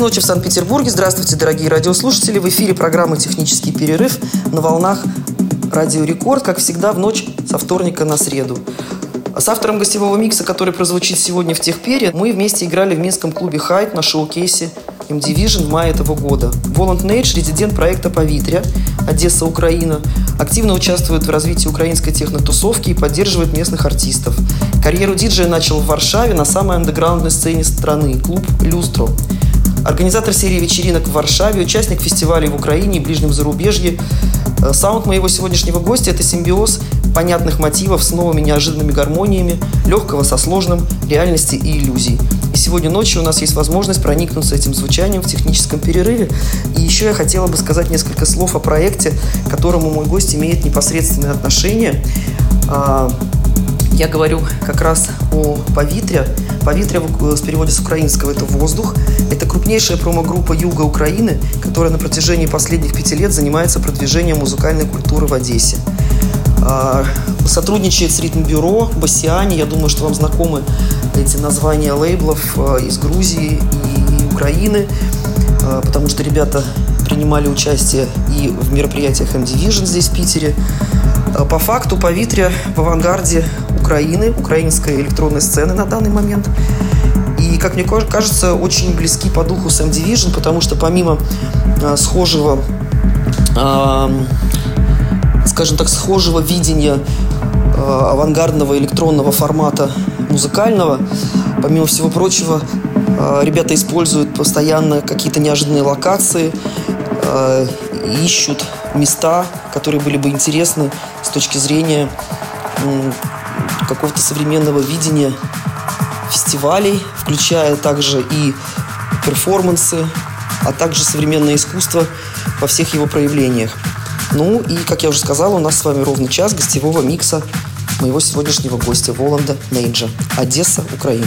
Ночи в Санкт-Петербурге. Здравствуйте, дорогие радиослушатели. В эфире программы «Технический перерыв» на волнах «Радио Рекорд», как всегда, в ночь со вторника на среду. С автором гостевого микса, который прозвучит сегодня в Техпере, мы вместе играли в минском клубе «Хайт» на шоу-кейсе M-Division в мае этого года. Воланд Нейдж, резидент проекта «Повитря», Одесса, Украина, активно участвует в развитии украинской технотусовки и поддерживает местных артистов. Карьеру диджея начал в Варшаве на самой андеграундной сцене страны – клуб «Люстро». Организатор серии вечеринок в Варшаве, участник фестивалей в Украине и ближнем зарубежье. Э, саунд моего сегодняшнего гостя – это симбиоз понятных мотивов с новыми неожиданными гармониями, легкого со сложным, реальности и иллюзий. И сегодня ночью у нас есть возможность проникнуться этим звучанием в техническом перерыве. И еще я хотела бы сказать несколько слов о проекте, к которому мой гость имеет непосредственное отношение. А, я говорю как раз о «Повитря». «Повитря» с переводе с украинского – это «воздух». Это крупнейшая промо-группа Юга Украины, которая на протяжении последних пяти лет занимается продвижением музыкальной культуры в Одессе. А, сотрудничает с ритм-бюро Басиани. Я думаю, что вам знакомы эти названия лейблов а, из Грузии и Украины, а, потому что ребята принимали участие и в мероприятиях M-Division здесь, в Питере. По факту «Повитря» в авангарде Украины, украинской электронной сцены на данный момент. И, как мне кажется, очень близки по духу Sam Division, потому что помимо э, схожего, э, скажем так, схожего видения э, авангардного электронного формата музыкального, помимо всего прочего, э, ребята используют постоянно какие-то неожиданные локации, э, ищут места, которые были бы интересны с точки зрения какого-то современного видения фестивалей, включая также и перформансы, а также современное искусство во всех его проявлениях. Ну и, как я уже сказал, у нас с вами ровно час гостевого микса моего сегодняшнего гостя Воланда Нейджа. Одесса, Украина.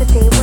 the day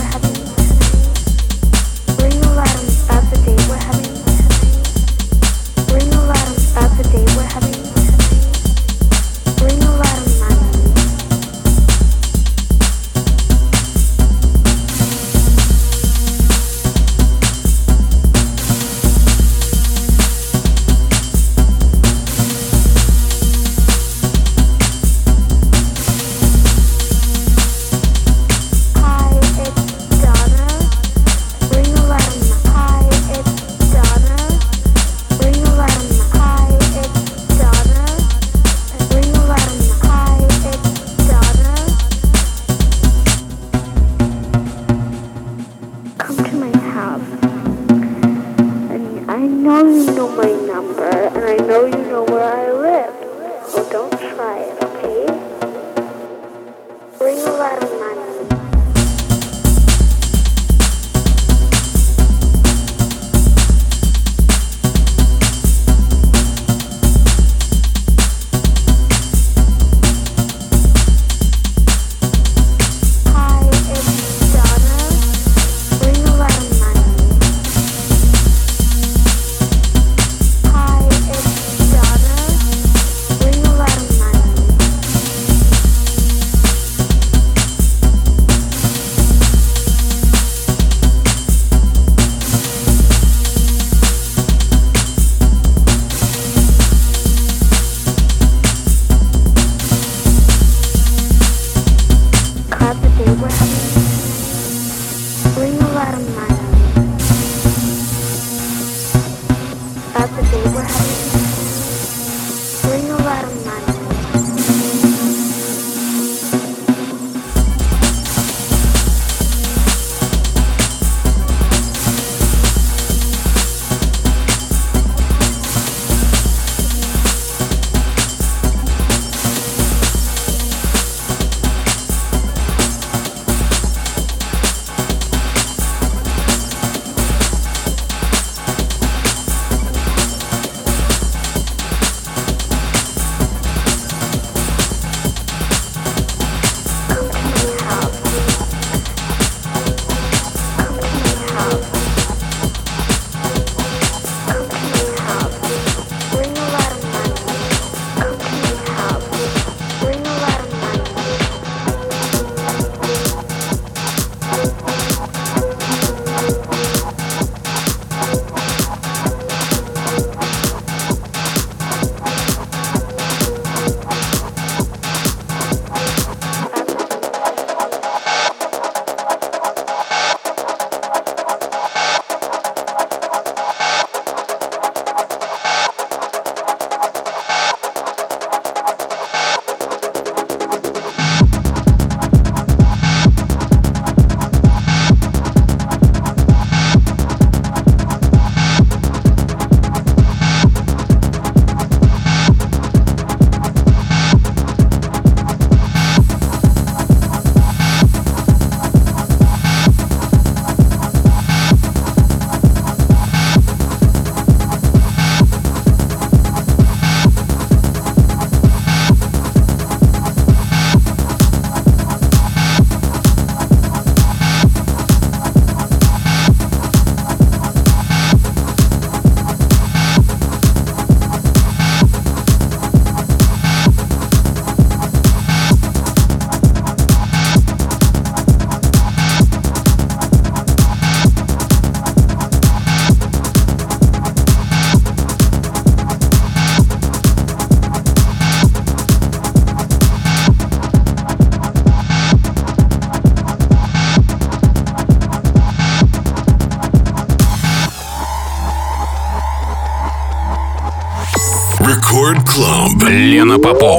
Попов.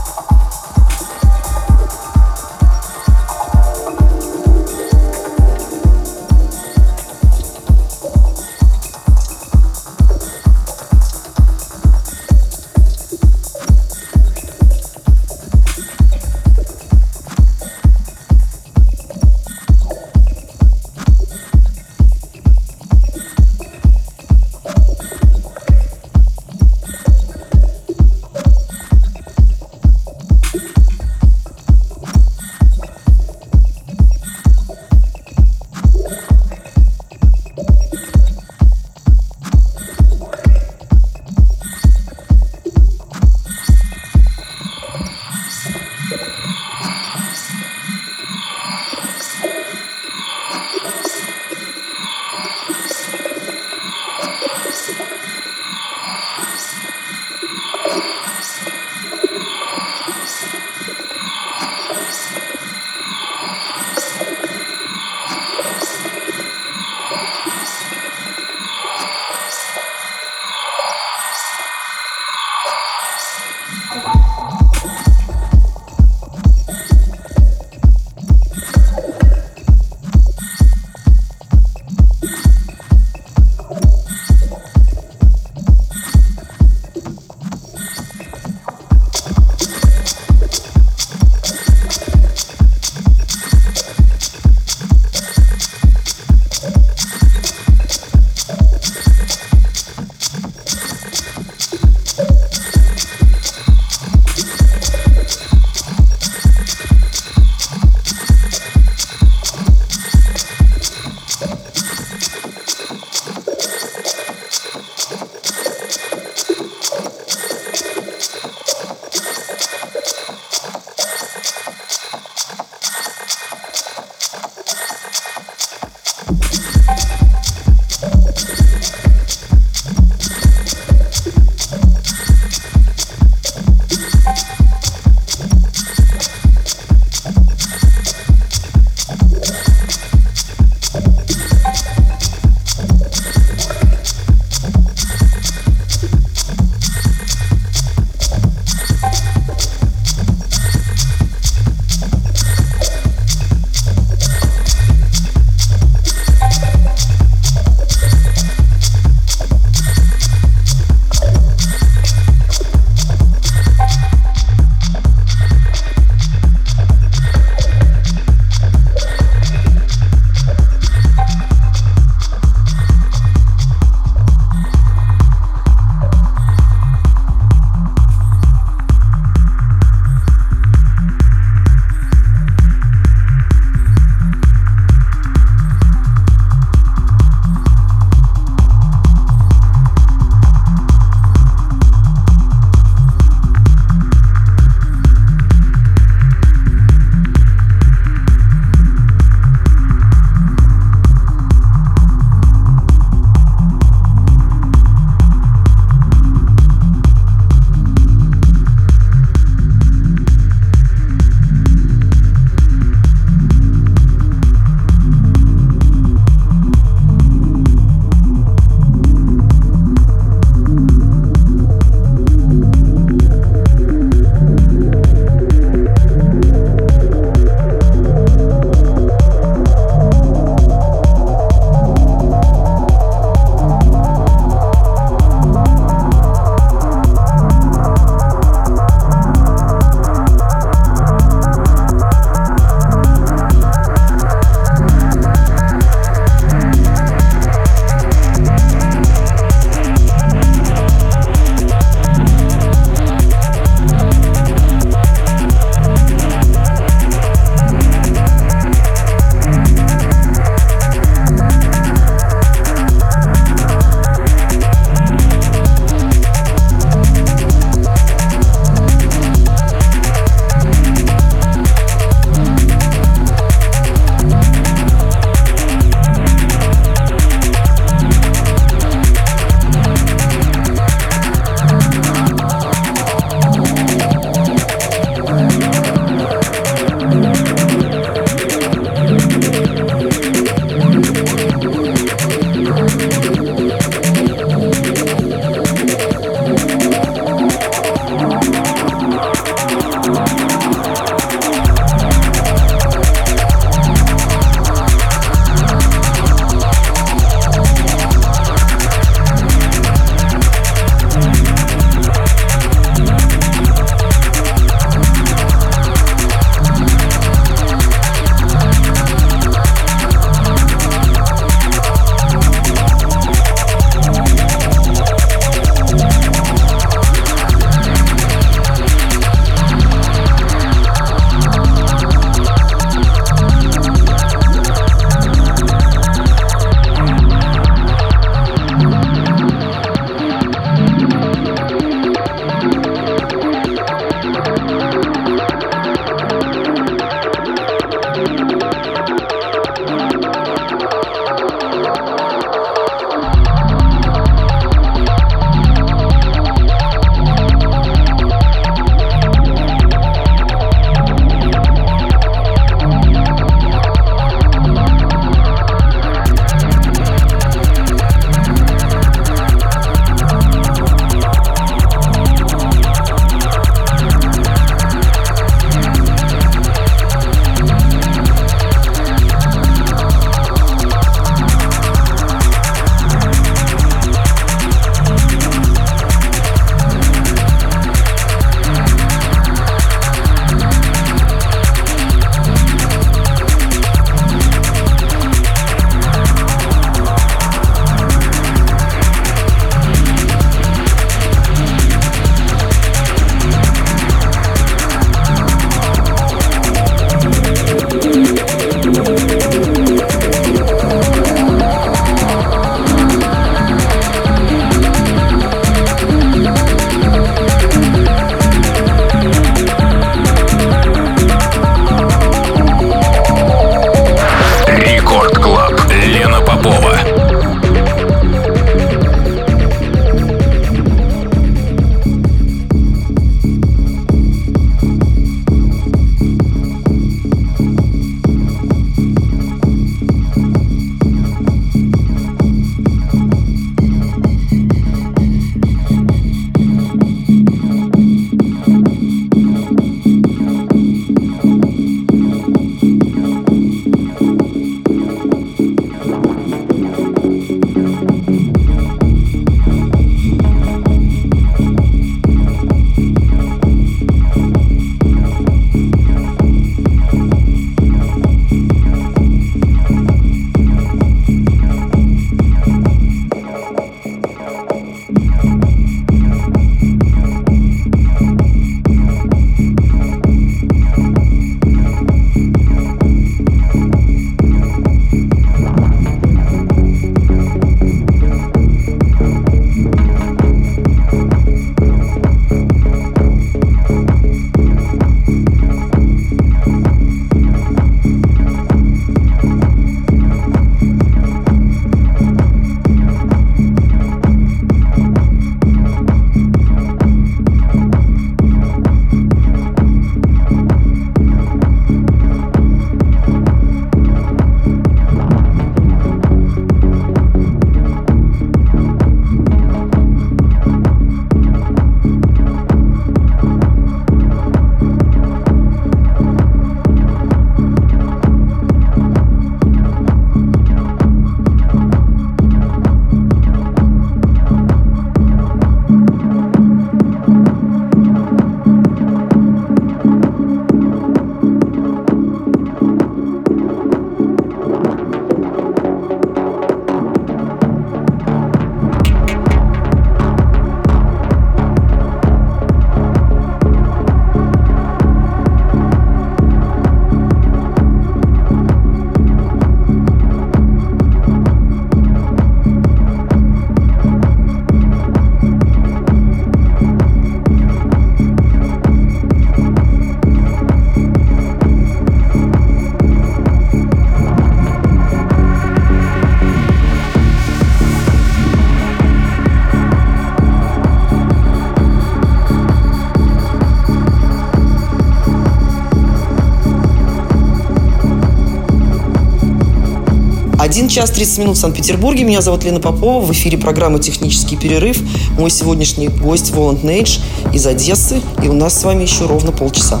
1 час 30 минут в Санкт-Петербурге. Меня зовут Лена Попова. В эфире программа «Технический перерыв». Мой сегодняшний гость Воланд Нейдж из Одессы. И у нас с вами еще ровно полчаса.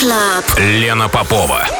Club. Лена Попова.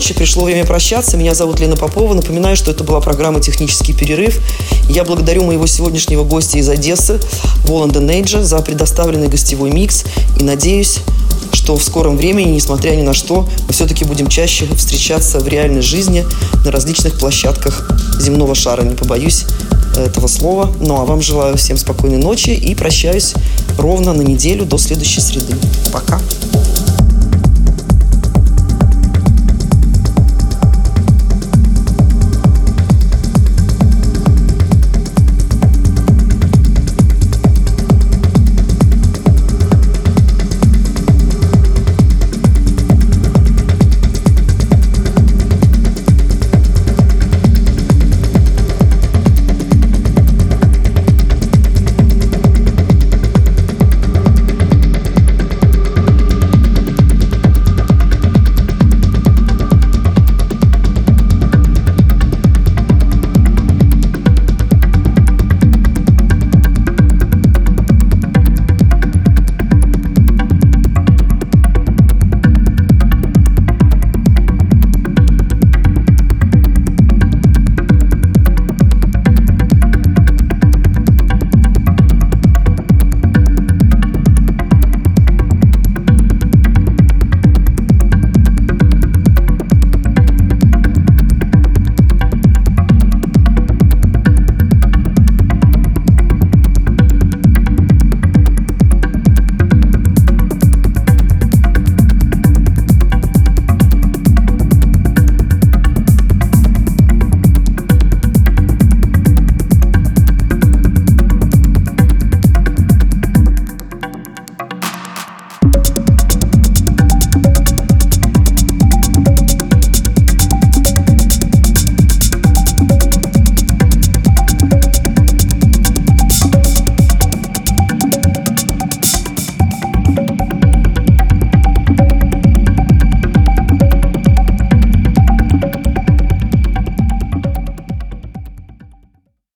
Ночи, пришло время прощаться. Меня зовут Лена Попова. Напоминаю, что это была программа «Технический перерыв». Я благодарю моего сегодняшнего гостя из Одессы, Воланда Нейджа, за предоставленный гостевой микс. И надеюсь, что в скором времени, несмотря ни на что, мы все-таки будем чаще встречаться в реальной жизни на различных площадках земного шара. Не побоюсь этого слова. Ну а вам желаю всем спокойной ночи и прощаюсь ровно на неделю до следующей среды. Пока.